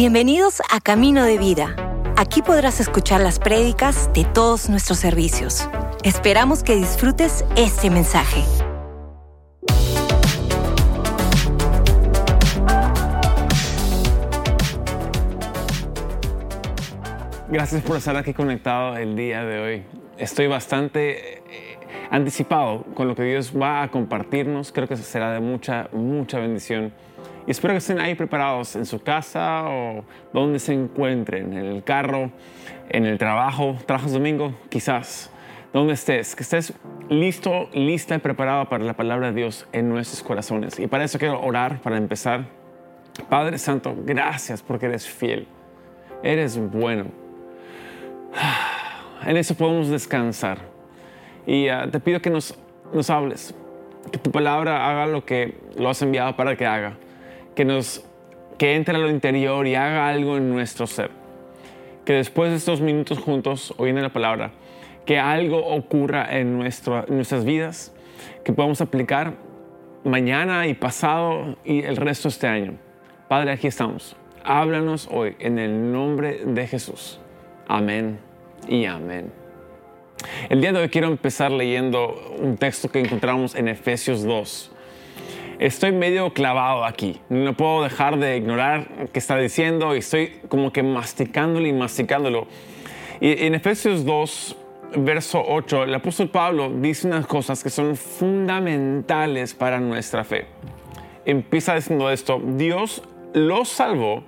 Bienvenidos a Camino de Vida. Aquí podrás escuchar las prédicas de todos nuestros servicios. Esperamos que disfrutes este mensaje. Gracias por estar aquí conectado el día de hoy. Estoy bastante eh, anticipado con lo que Dios va a compartirnos. Creo que será de mucha, mucha bendición. Y espero que estén ahí preparados en su casa o donde se encuentren, en el carro, en el trabajo, trabajas domingo, quizás, donde estés, que estés listo, lista y preparado para la palabra de Dios en nuestros corazones. Y para eso quiero orar para empezar. Padre Santo, gracias porque eres fiel, eres bueno. En eso podemos descansar. Y ah, te pido que nos, nos hables, que tu palabra haga lo que lo has enviado para que haga que nos que entre a lo interior y haga algo en nuestro ser. Que después de estos minutos juntos, oyendo la palabra, que algo ocurra en, nuestro, en nuestras vidas, que podamos aplicar mañana y pasado y el resto de este año. Padre, aquí estamos. Háblanos hoy en el nombre de Jesús. Amén y amén. El día de hoy quiero empezar leyendo un texto que encontramos en Efesios 2 estoy medio clavado aquí. No puedo dejar de ignorar qué está diciendo y estoy como que masticándolo y masticándolo. Y en Efesios 2, verso 8, el apóstol Pablo dice unas cosas que son fundamentales para nuestra fe. Empieza diciendo esto, Dios los salvó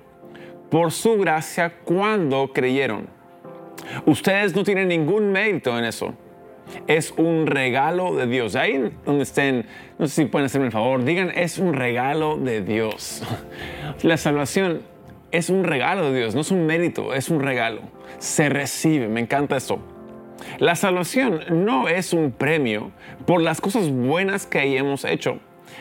por su gracia cuando creyeron. Ustedes no tienen ningún mérito en eso es un regalo de Dios. Ahí donde estén, no sé si pueden hacerme el favor, digan, es un regalo de Dios. La salvación es un regalo de Dios, no es un mérito, es un regalo. Se recibe, me encanta eso. La salvación no es un premio por las cosas buenas que hayamos hecho.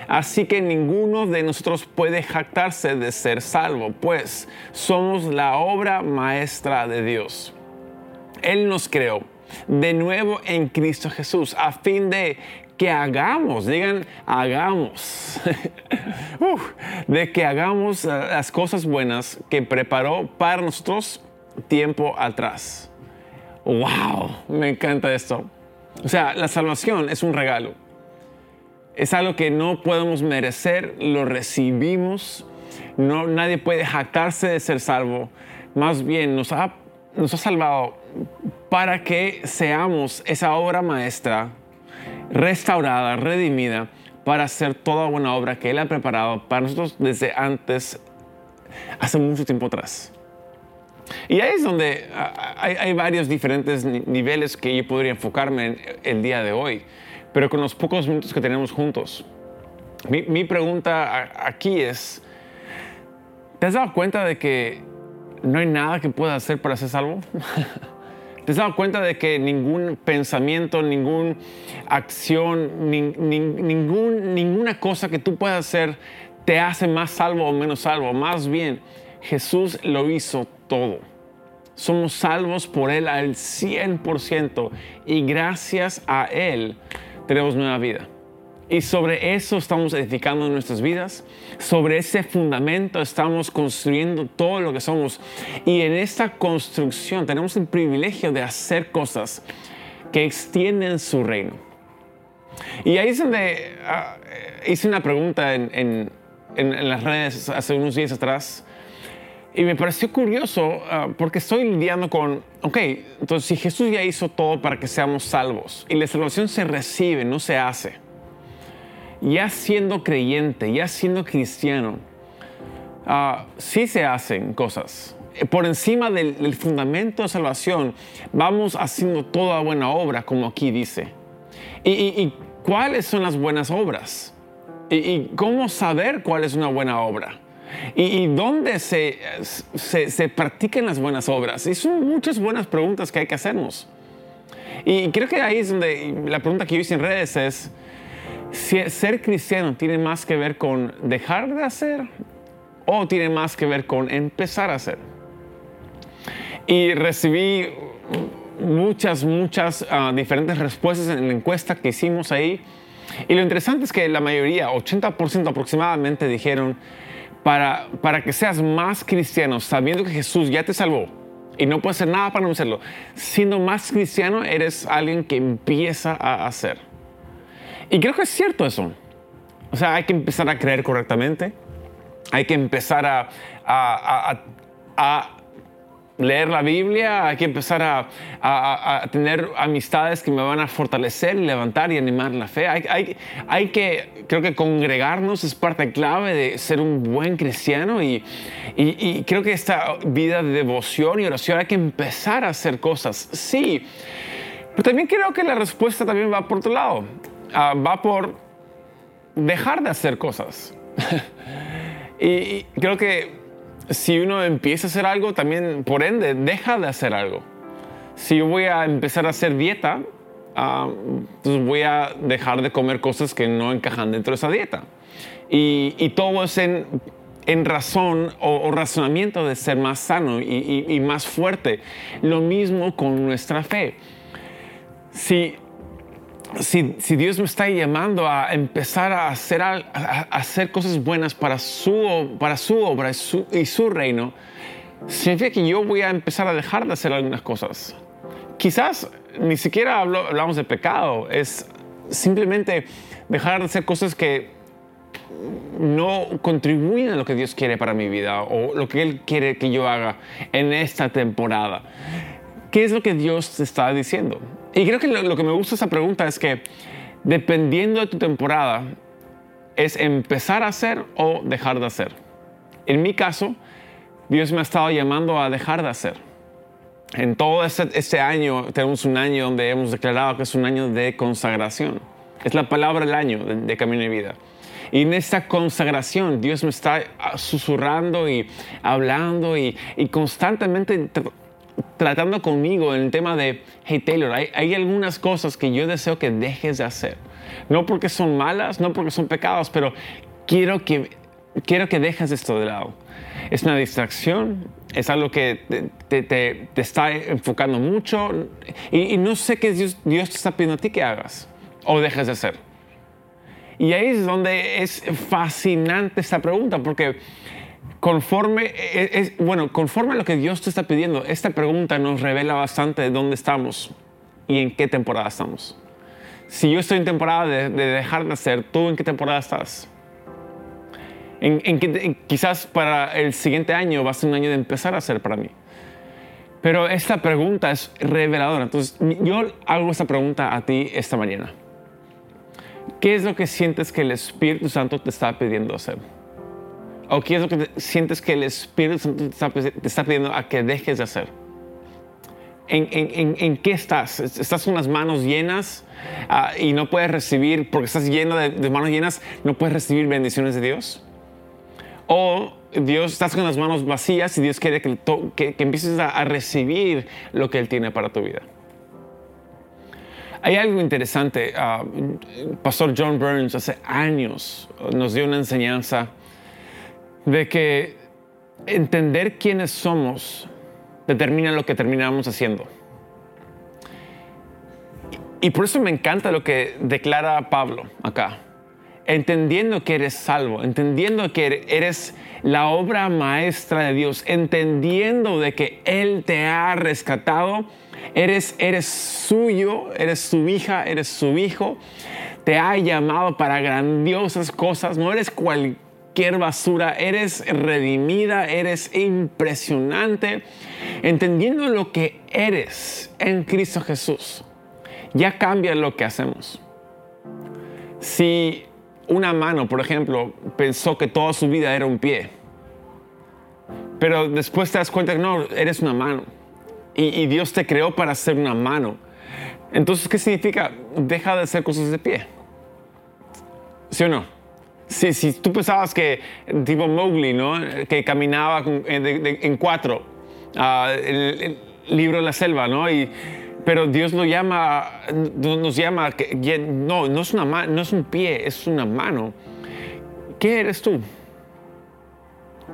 Así que ninguno de nosotros puede jactarse de ser salvo, pues somos la obra maestra de Dios. Él nos creó de nuevo en Cristo Jesús, a fin de que hagamos, digan, hagamos, de que hagamos eh, las cosas buenas que preparó para nosotros tiempo atrás. ¡Wow! Me encanta esto. O sea, la salvación es un regalo. Es algo que no podemos merecer, lo recibimos. No, nadie puede jactarse de ser salvo. Más bien nos ha, nos ha salvado para que seamos esa obra maestra restaurada, redimida, para hacer toda buena obra que Él ha preparado para nosotros desde antes, hace mucho tiempo atrás. Y ahí es donde hay, varios diferentes niveles que yo podría enfocarme el día de hoy, pero con los pocos minutos que tenemos juntos. Mi, pregunta aquí es, ¿te has dado cuenta de que no hay nada que pueda hacer para ser salvo? ¿Te has dado cuenta de que ningún pensamiento, ninguna acción, ningún, ninguna cosa que tú puedas hacer te hace más salvo o menos salvo? Más bien, Jesús lo hizo todo. Somos salvos por Él al 100% y gracias a Él tenemos nueva vida. Y sobre eso estamos edificando nuestras vidas. Sobre ese fundamento estamos construyendo todo lo que somos. Y en esta construcción tenemos el privilegio de hacer cosas que extienden su reino. Y ahí es donde ah, hice una pregunta en, las redes hace unos días atrás. Y me pareció curioso ah, porque estoy lidiando con, ok, entonces si Jesús ya hizo todo para que seamos salvos y la salvación se recibe, no se hace ya siendo creyente, ya siendo cristiano, uh, sí se hacen cosas. Por encima del, fundamento de salvación, vamos haciendo toda buena obra, como aquí dice. ¿Y, cuáles son las buenas obras? ¿Y, cómo saber cuál es una buena obra? ¿Y, dónde se, se, se, practican las buenas obras? Y son muchas buenas preguntas que hay que hacernos. Y creo que ahí es donde la pregunta que yo hice en redes es, ser cristiano tiene más que ver con dejar de hacer o tiene más que ver con empezar a hacer. Y recibí muchas, muchas ah, diferentes respuestas en la encuesta que hicimos ahí. Y lo interesante es que la mayoría, 80% aproximadamente, dijeron, para, para que seas más cristiano, sabiendo que Jesús ya te salvó y no puedes hacer nada para no hacerlo. Siendo más cristiano, eres alguien que empieza a hacer. Y creo que es cierto eso. O sea, hay que empezar a creer correctamente, hay que empezar a, a, a, leer la Biblia, hay que empezar a, tener amistades que me van a fortalecer y levantar y animar la fe. Hay, hay, hay, que, creo que congregarnos es parte clave de ser un buen cristiano y, y, creo que esta vida de devoción y oración hay que empezar a hacer cosas. Sí, pero también creo que la respuesta también va por otro lado. Ah, va por dejar de hacer cosas. y, creo que si uno empieza a hacer algo, también por ende deja de hacer algo. Si yo voy a empezar a hacer dieta, ah, pues voy a dejar de comer cosas que no encajan dentro de esa dieta. Y, todo es en, razón o, razonamiento de ser más sano y, y, más fuerte. Lo mismo con nuestra fe. Si si, Dios me está llamando a empezar a hacer, cosas buenas para su, obra y su, reino, significa que yo voy a empezar a dejar de hacer algunas cosas. Quizás ni siquiera hablamos de pecado, es simplemente dejar de hacer cosas que no contribuyen a lo que Dios quiere para mi vida o lo que Él quiere que yo haga en esta temporada. ¿Qué es lo que Dios está diciendo? Y creo que lo, que me gusta esa pregunta es que dependiendo de tu temporada, es empezar a hacer o dejar de hacer. En mi caso, Dios me ha estado llamando a dejar de hacer. En todo este, este, año tenemos un año donde hemos declarado que es un año de consagración. Es la palabra del año de, Camino de Vida. Y en esta consagración Dios me está susurrando y hablando y, y constantemente tratando conmigo en el tema de, hey Taylor, hay, algunas cosas que yo deseo que dejes de hacer. No porque son malas, no porque son pecados, pero quiero que, quiero que dejes esto de lado. Es una distracción, es algo que te, te, está enfocando mucho y, no sé qué Dios, Dios te está pidiendo a ti que hagas o dejes de hacer. Y ahí es donde es fascinante esta pregunta, porque conforme, e, e, es, bueno, conforme a lo que Dios te está pidiendo, esta pregunta nos revela bastante de dónde estamos y en qué temporada estamos. Si yo estoy en temporada de, dejar de hacer, ¿tú en qué temporada estás? En, en, quizás para el siguiente año va a ser un año de empezar a hacer para mí. Pero esta pregunta es reveladora. Entonces, yo hago esta pregunta a ti esta mañana. ¿Qué es lo que sientes que el Espíritu Santo te está pidiendo hacer? ¿O qué es lo que sientes que el Espíritu Santo te está, pidiendo a que dejes de hacer? ¿En, qué estás? ¿Estás con las manos llenas ah, y no puedes recibir, porque estás lleno de, manos llenas, no puedes recibir bendiciones de Dios? ¿O Dios, estás con las manos vacías y Dios quiere que, que, empieces a, recibir lo que Él tiene para tu vida? Hay algo interesante. Uh, Pastor John Burns hace años nos dio una enseñanza de que entender quiénes somos determina lo que terminamos haciendo. Y por eso me encanta lo que declara Pablo acá. Entendiendo que eres salvo, entendiendo que eres la obra maestra de Dios, entendiendo de que Él te ha rescatado, eres, eres suyo, eres su hija, eres su hijo, te ha llamado para grandiosas cosas, no eres cualquier cualquier basura, eres redimida, eres impresionante, entendiendo lo que eres en Cristo Jesús. Ya cambia lo que hacemos. Si una mano, por ejemplo, pensó que toda su vida era un pie, pero después te das cuenta que no, eres una mano y, y Dios te creó para ser una mano. Entonces, ¿qué significa? Deja de hacer cosas de pie. ¿Sí o no? Si, tú pensabas que, tipo Mowgli, ¿no? Que caminaba eh, en cuatro, ah, el, libro de la selva, ¿no? Y, pero Dios lo llama, nos llama, que, no, no es, una no es un pie, es una mano. ¿Qué eres tú?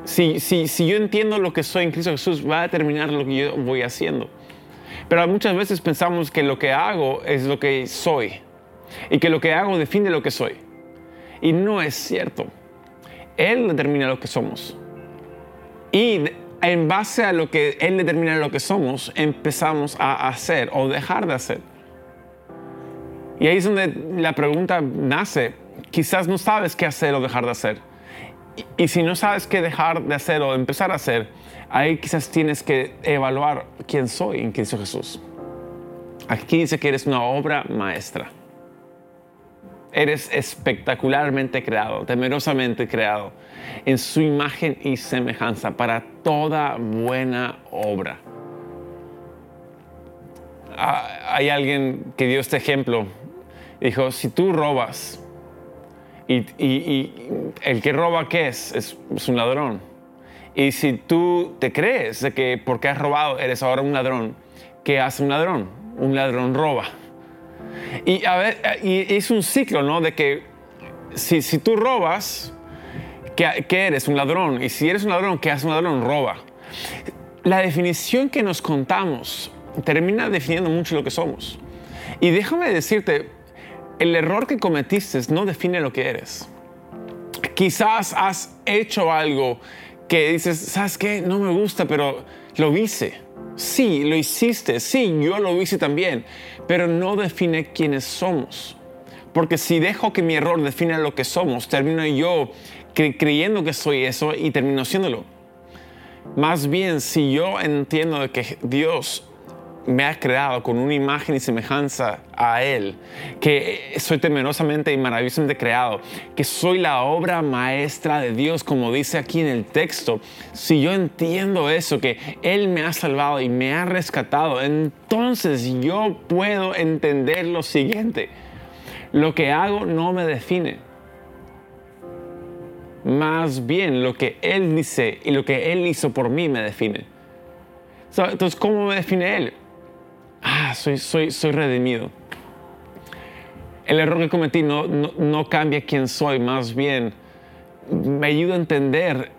Si, si, si yo entiendo lo que soy en Cristo Jesús, va a determinar lo que yo voy haciendo. Pero muchas veces pensamos que lo que hago es lo que soy y que lo que hago define lo que soy. Y no es cierto. Él determina lo que somos. Y en base a lo que Él determina lo que somos, empezamos a hacer o dejar de hacer. Y ahí es donde la pregunta nace. Quizás no sabes qué hacer o dejar de hacer. Y, si no sabes qué dejar de hacer o empezar a hacer, ahí quizás tienes que evaluar quién soy en Cristo Jesús. Aquí dice que eres una obra maestra. Eres espectacularmente creado, temerosamente creado, en su imagen y semejanza para toda buena obra. Ah, hay alguien que dio este ejemplo. Dijo, si tú robas, y, el que roba, ¿qué es? es? un ladrón. Y si tú te crees de que porque has robado eres ahora un ladrón, ¿qué hace un ladrón? Un ladrón roba. Y, a ver, y es un ciclo, ¿no? De que si, si tú robas, ¿qué, ¿qué, eres? Un ladrón. Y si eres un ladrón, ¿qué hace un ladrón? Roba. La definición que nos contamos termina definiendo mucho lo que somos. Y déjame decirte, el error que cometiste no define lo que eres. Quizás has hecho algo que dices, ¿sabes qué? No me gusta, pero lo hice. Sí, lo hiciste. Sí, yo lo hice también. Pero no define quiénes somos. Porque si dejo que mi error define lo que somos, termino yo creyendo que soy eso y termino siéndolo. Más bien, si yo entiendo que Dios me ha creado con una imagen y semejanza a Él, que soy temerosamente y maravillosamente creado, que soy la obra maestra de Dios, como dice aquí en el texto, si yo entiendo eso, que Él me ha salvado y me ha rescatado, entonces yo puedo entender lo siguiente, lo que hago no me define. Más bien lo que Él dice y lo que Él hizo por mí me define. Entonces, ¿cómo me define Él? Ah, soy, soy, soy redimido. El error que cometí no, no, cambia quién soy, más bien me ayuda a entender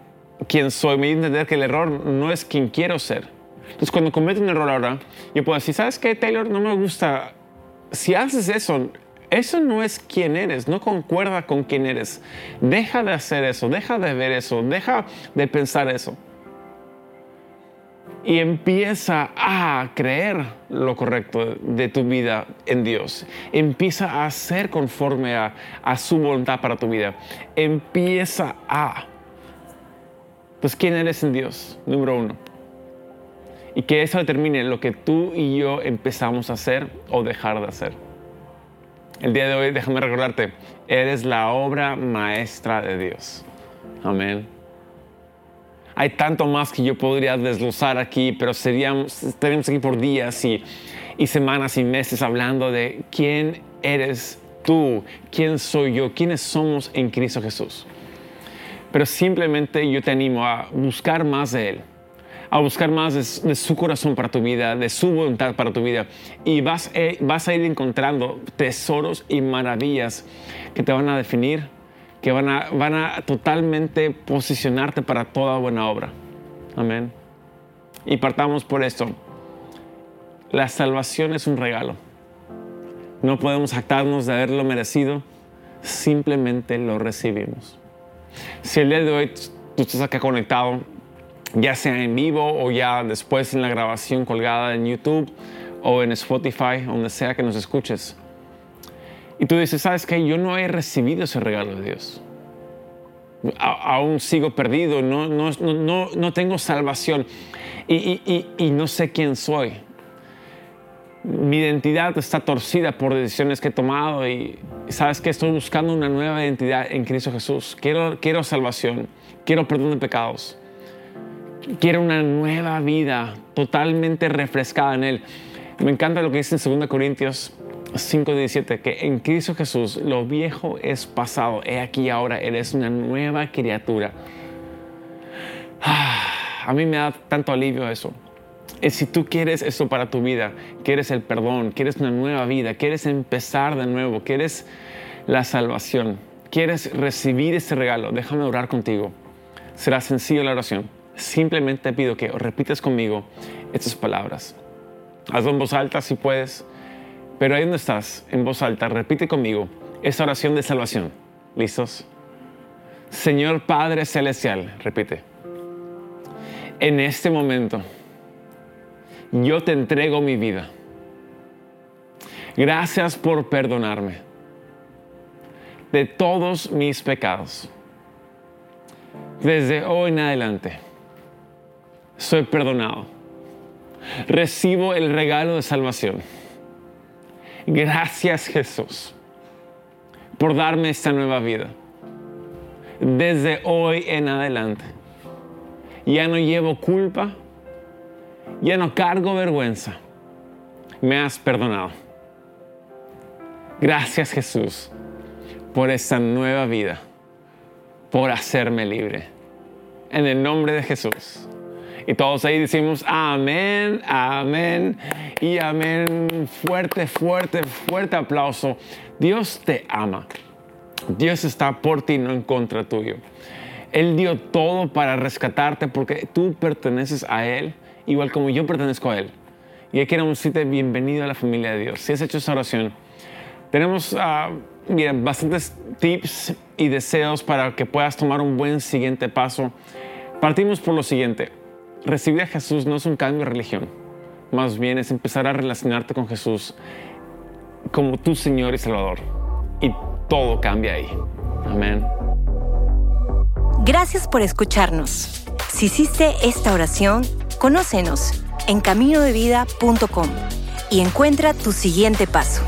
quién soy, me ayuda a entender que el error no es quien quiero ser. Entonces, cuando cometo un error ahora, yo puedo decir, ¿sabes qué, Taylor? No me gusta. Si haces eso, eso no es quien eres, no concuerda con quién eres. Deja de hacer eso, deja de ver eso, deja de pensar eso y empieza a creer lo correcto de tu vida en Dios. Empieza a ser conforme a, su voluntad para tu vida. Empieza a... Pues quién eres en Dios, número uno. Y que eso determine lo que tú y yo empezamos a hacer o dejar de hacer. El día de hoy, déjame recordarte, eres la obra maestra de Dios. Amén. Hay tanto más que yo podría desglosar aquí, pero seríamos, estaríamos aquí por días y, y semanas y meses hablando de quién eres tú, quién soy yo, quiénes somos en Cristo Jesús. Pero simplemente yo te animo a buscar más de Él, a buscar más de, su corazón para tu vida, de su voluntad para tu vida. Y vas, eh, vas a ir encontrando tesoros y maravillas que te van a definir que van a, van a totalmente posicionarte para toda buena obra. Amén. Y partamos por esto. La salvación es un regalo. No podemos jactarnos de haberlo merecido, simplemente lo recibimos. Si el día de hoy tú estás acá conectado, ya sea en vivo o ya después en la grabación colgada en YouTube o en Spotify, donde sea que nos escuches, y tú dices, ¿sabes qué? Yo no he recibido ese regalo de Dios. aún sigo perdido, no, no, no, no tengo salvación y, y, y, no sé quién soy. Mi identidad está torcida por decisiones que he tomado y sabes que estoy buscando una nueva identidad en Cristo Jesús. Quiero, quiero salvación, quiero perdón de pecados, quiero una nueva vida totalmente refrescada en Él. Me encanta lo que dice en 2 Corintios 5:17, que en Cristo Jesús lo viejo es pasado, he aquí ahora eres una nueva criatura. a mí me da tanto alivio eso. Y si tú quieres eso para tu vida, quieres el perdón, quieres una nueva vida, quieres empezar de nuevo, quieres la salvación, quieres recibir ese regalo, déjame orar contigo. Será sencillo la oración. Simplemente te pido que repites conmigo estas palabras. Hazlo en voz alta si puedes. Pero ahí donde estás, en voz alta, repite conmigo esa oración de salvación. ¿Listos? Señor Padre Celestial, repite, en este momento yo te entrego mi vida. Gracias por perdonarme de todos mis pecados. Desde hoy en adelante soy perdonado. Recibo el regalo de salvación. Gracias Jesús por darme esta nueva vida. Desde hoy en adelante. Ya no llevo culpa, ya no cargo vergüenza. Me has perdonado. Gracias Jesús por esta nueva vida, por hacerme libre. En el nombre de Jesús. Y todos ahí decimos amén, amén y amén. Fuerte, fuerte, fuerte aplauso. Dios te ama. Dios está por ti, no en contra tuyo. Él dio todo para rescatarte porque tú perteneces a Él, igual como yo pertenezco a Él. Y aquí queremos decirte bienvenido a la familia de Dios. Si has hecho esa oración, tenemos uh, bastantes tips y deseos para que puedas tomar un buen siguiente paso. Partimos por lo siguiente. Recibir a Jesús no es un cambio de religión, más bien es empezar a relacionarte con Jesús como tu Señor y Salvador. Y todo cambia ahí. Amén. Gracias por escucharnos. Si hiciste esta oración, conócenos en caminodevida.com y encuentra tu siguiente paso.